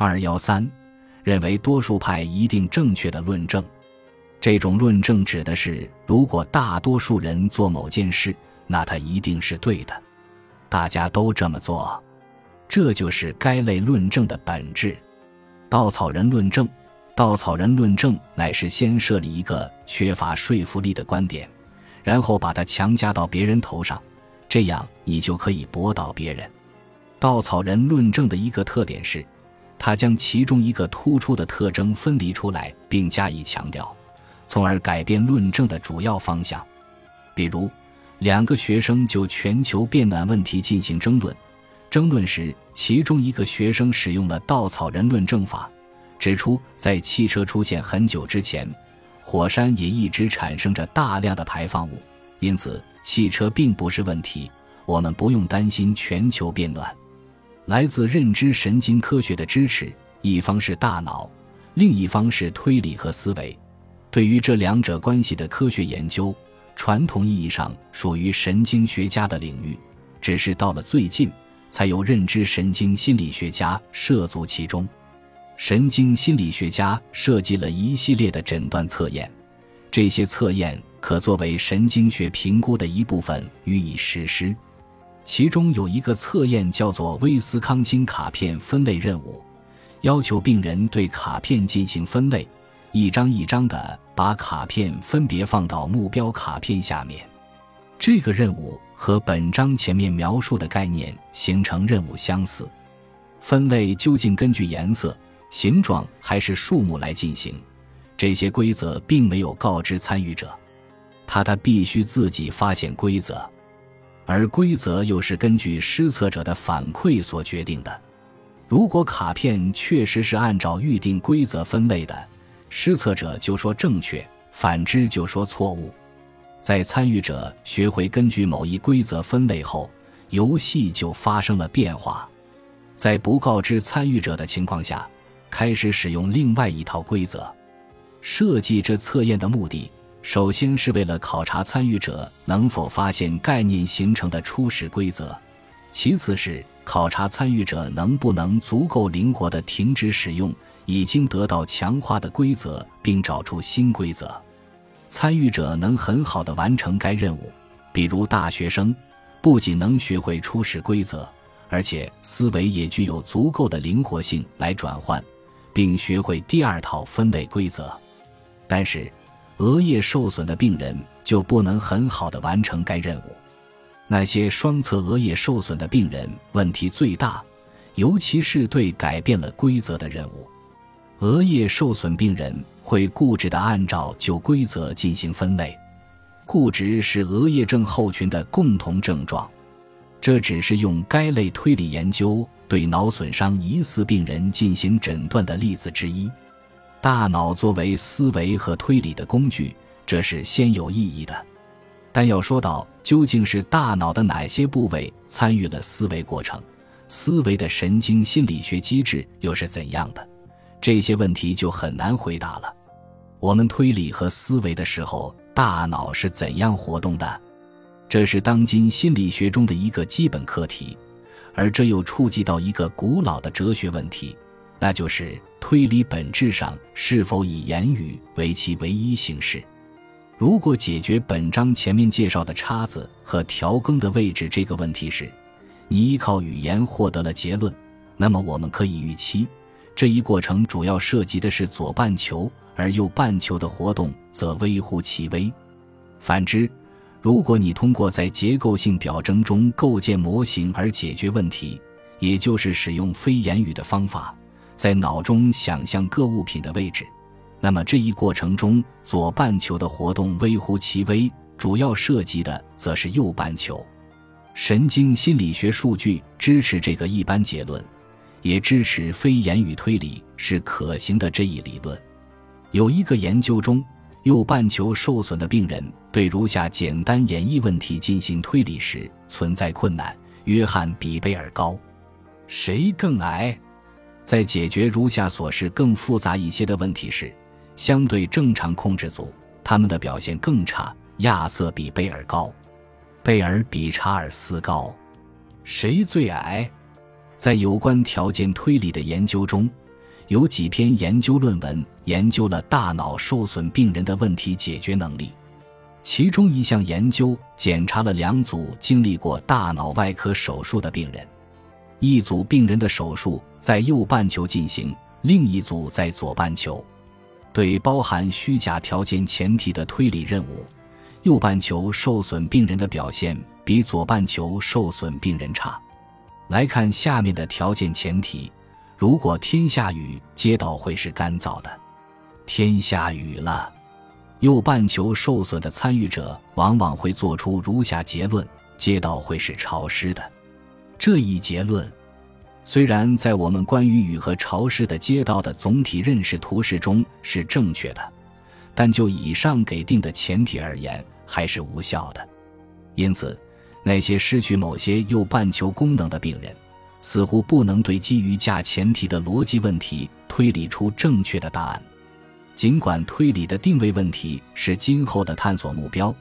二幺三，认为多数派一定正确的论证。这种论证指的是，如果大多数人做某件事，那它一定是对的。大家都这么做，这就是该类论证的本质。稻草人论证，稻草人论证乃是先设立一个缺乏说服力的观点，然后把它强加到别人头上，这样你就可以驳倒别人。稻草人论证的一个特点是，他将其中一个突出的特征分离出来并加以强调。从而改变论证的主要方向，比如，两个学生就全球变暖问题进行争论。争论时，其中一个学生使用了稻草人论证法，指出在汽车出现很久之前，火山也一直产生着大量的排放物，因此汽车并不是问题，我们不用担心全球变暖。来自认知神经科学的支持，一方是大脑，另一方是推理和思维。对于这两者关系的科学研究，传统意义上属于神经学家的领域，只是到了最近，才有认知神经心理学家涉足其中。神经心理学家设计了一系列的诊断测验，这些测验可作为神经学评估的一部分予以实施。其中有一个测验叫做威斯康星卡片分类任务，要求病人对卡片进行分类。一张一张的把卡片分别放到目标卡片下面，这个任务和本章前面描述的概念形成任务相似。分类究竟根据颜色、形状还是数目来进行？这些规则并没有告知参与者，他他必须自己发现规则，而规则又是根据施策者的反馈所决定的。如果卡片确实是按照预定规则分类的。施策者就说正确，反之就说错误。在参与者学会根据某一规则分类后，游戏就发生了变化。在不告知参与者的情况下，开始使用另外一套规则。设计这测验的目的，首先是为了考察参与者能否发现概念形成的初始规则，其次是考察参与者能不能足够灵活地停止使用。已经得到强化的规则，并找出新规则，参与者能很好的完成该任务。比如大学生，不仅能学会初始规则，而且思维也具有足够的灵活性来转换，并学会第二套分类规则。但是，额叶受损的病人就不能很好的完成该任务。那些双侧额叶受损的病人问题最大，尤其是对改变了规则的任务。额叶受损病人会固执地按照旧规则进行分类，固执是额叶症候群的共同症状。这只是用该类推理研究对脑损伤疑似病人进行诊断的例子之一。大脑作为思维和推理的工具，这是先有意义的。但要说到究竟是大脑的哪些部位参与了思维过程，思维的神经心理学机制又是怎样的？这些问题就很难回答了。我们推理和思维的时候，大脑是怎样活动的？这是当今心理学中的一个基本课题，而这又触及到一个古老的哲学问题，那就是推理本质上是否以言语为其唯一形式。如果解决本章前面介绍的叉子和调羹的位置这个问题时，你依靠语言获得了结论，那么我们可以预期。这一过程主要涉及的是左半球，而右半球的活动则微乎其微。反之，如果你通过在结构性表征中构建模型而解决问题，也就是使用非言语的方法，在脑中想象各物品的位置，那么这一过程中左半球的活动微乎其微，主要涉及的则是右半球。神经心理学数据支持这个一般结论。也支持非言语推理是可行的这一理论。有一个研究中，右半球受损的病人对如下简单演绎问题进行推理时存在困难：约翰比贝尔高，谁更矮？在解决如下所示更复杂一些的问题时，相对正常控制组他们的表现更差。亚瑟比贝尔高，贝尔比查尔斯高，谁最矮？在有关条件推理的研究中，有几篇研究论文研究了大脑受损病人的问题解决能力。其中一项研究检查了两组经历过大脑外科手术的病人，一组病人的手术在右半球进行，另一组在左半球。对包含虚假条件前提的推理任务，右半球受损病人的表现比左半球受损病人差。来看下面的条件前提：如果天下雨，街道会是干燥的。天下雨了，右半球受损的参与者往往会做出如下结论：街道会是潮湿的。这一结论。虽然在我们关于雨和潮湿的街道的总体认识图示中是正确的，但就以上给定的前提而言，还是无效的。因此，那些失去某些右半球功能的病人，似乎不能对基于价前提的逻辑问题推理出正确的答案。尽管推理的定位问题是今后的探索目标，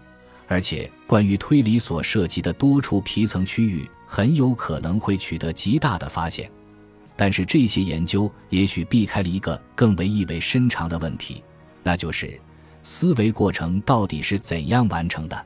而且关于推理所涉及的多处皮层区域。很有可能会取得极大的发现，但是这些研究也许避开了一个更为意味深长的问题，那就是思维过程到底是怎样完成的。